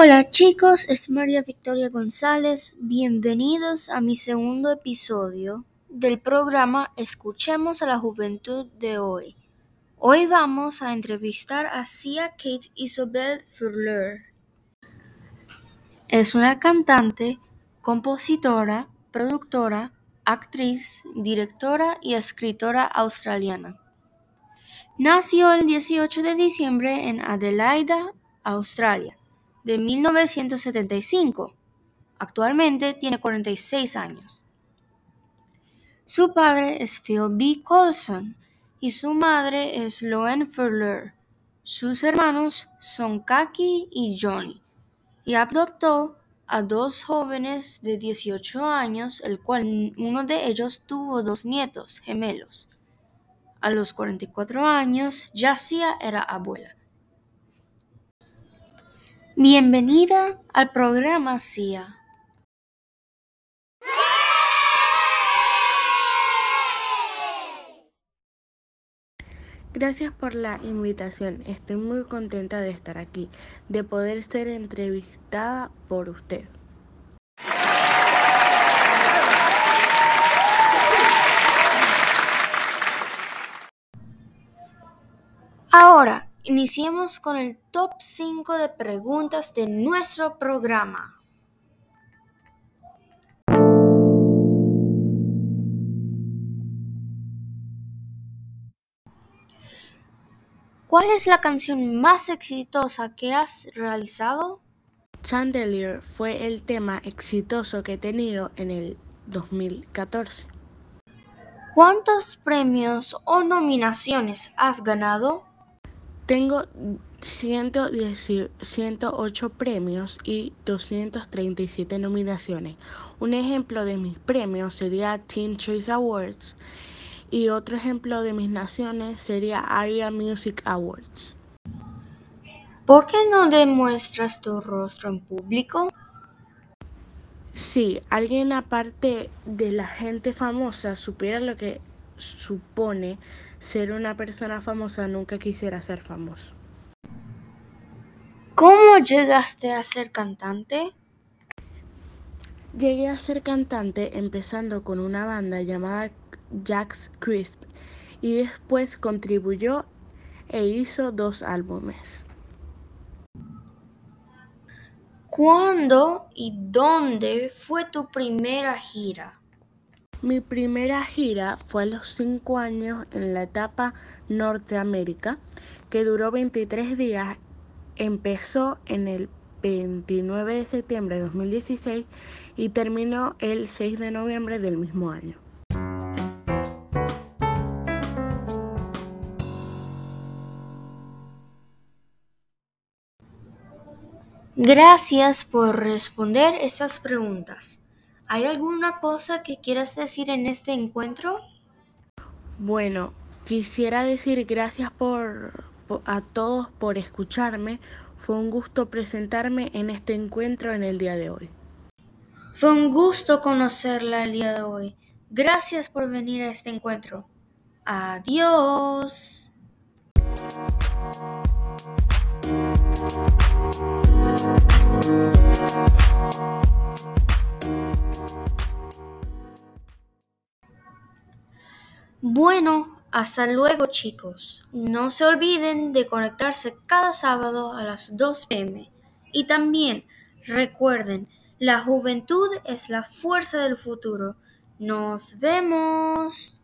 Hola chicos, es María Victoria González. Bienvenidos a mi segundo episodio del programa Escuchemos a la Juventud de hoy. Hoy vamos a entrevistar a Sia Kate Isobel Furler. Es una cantante, compositora, productora, actriz, directora y escritora australiana. Nació el 18 de diciembre en Adelaida, Australia de 1975. Actualmente tiene 46 años. Su padre es Phil B. Colson y su madre es Loen Furler. Sus hermanos son Kaki y Johnny, y adoptó a dos jóvenes de 18 años, el cual uno de ellos tuvo dos nietos gemelos. A los 44 años, Yacia era abuela. Bienvenida al programa CIA. Gracias por la invitación. Estoy muy contenta de estar aquí, de poder ser entrevistada por usted. Ahora, Iniciemos con el top 5 de preguntas de nuestro programa. ¿Cuál es la canción más exitosa que has realizado? Chandelier fue el tema exitoso que he tenido en el 2014. ¿Cuántos premios o nominaciones has ganado? Tengo 108 premios y 237 nominaciones. Un ejemplo de mis premios sería Teen Choice Awards y otro ejemplo de mis naciones sería ARIA Music Awards. ¿Por qué no demuestras tu rostro en público? Si alguien aparte de la gente famosa supiera lo que supone ser una persona famosa, nunca quisiera ser famoso. ¿Cómo llegaste a ser cantante? Llegué a ser cantante empezando con una banda llamada Jax Crisp y después contribuyó e hizo dos álbumes. ¿Cuándo y dónde fue tu primera gira? Mi primera gira fue a los 5 años en la etapa Norteamérica, que duró 23 días. Empezó en el 29 de septiembre de 2016 y terminó el 6 de noviembre del mismo año. Gracias por responder estas preguntas. ¿Hay alguna cosa que quieras decir en este encuentro? Bueno, quisiera decir gracias por, a todos por escucharme. Fue un gusto presentarme en este encuentro en el día de hoy. Fue un gusto conocerla el día de hoy. Gracias por venir a este encuentro. Adiós. Bueno, hasta luego chicos. No se olviden de conectarse cada sábado a las 2 pm. Y también recuerden, la juventud es la fuerza del futuro. Nos vemos.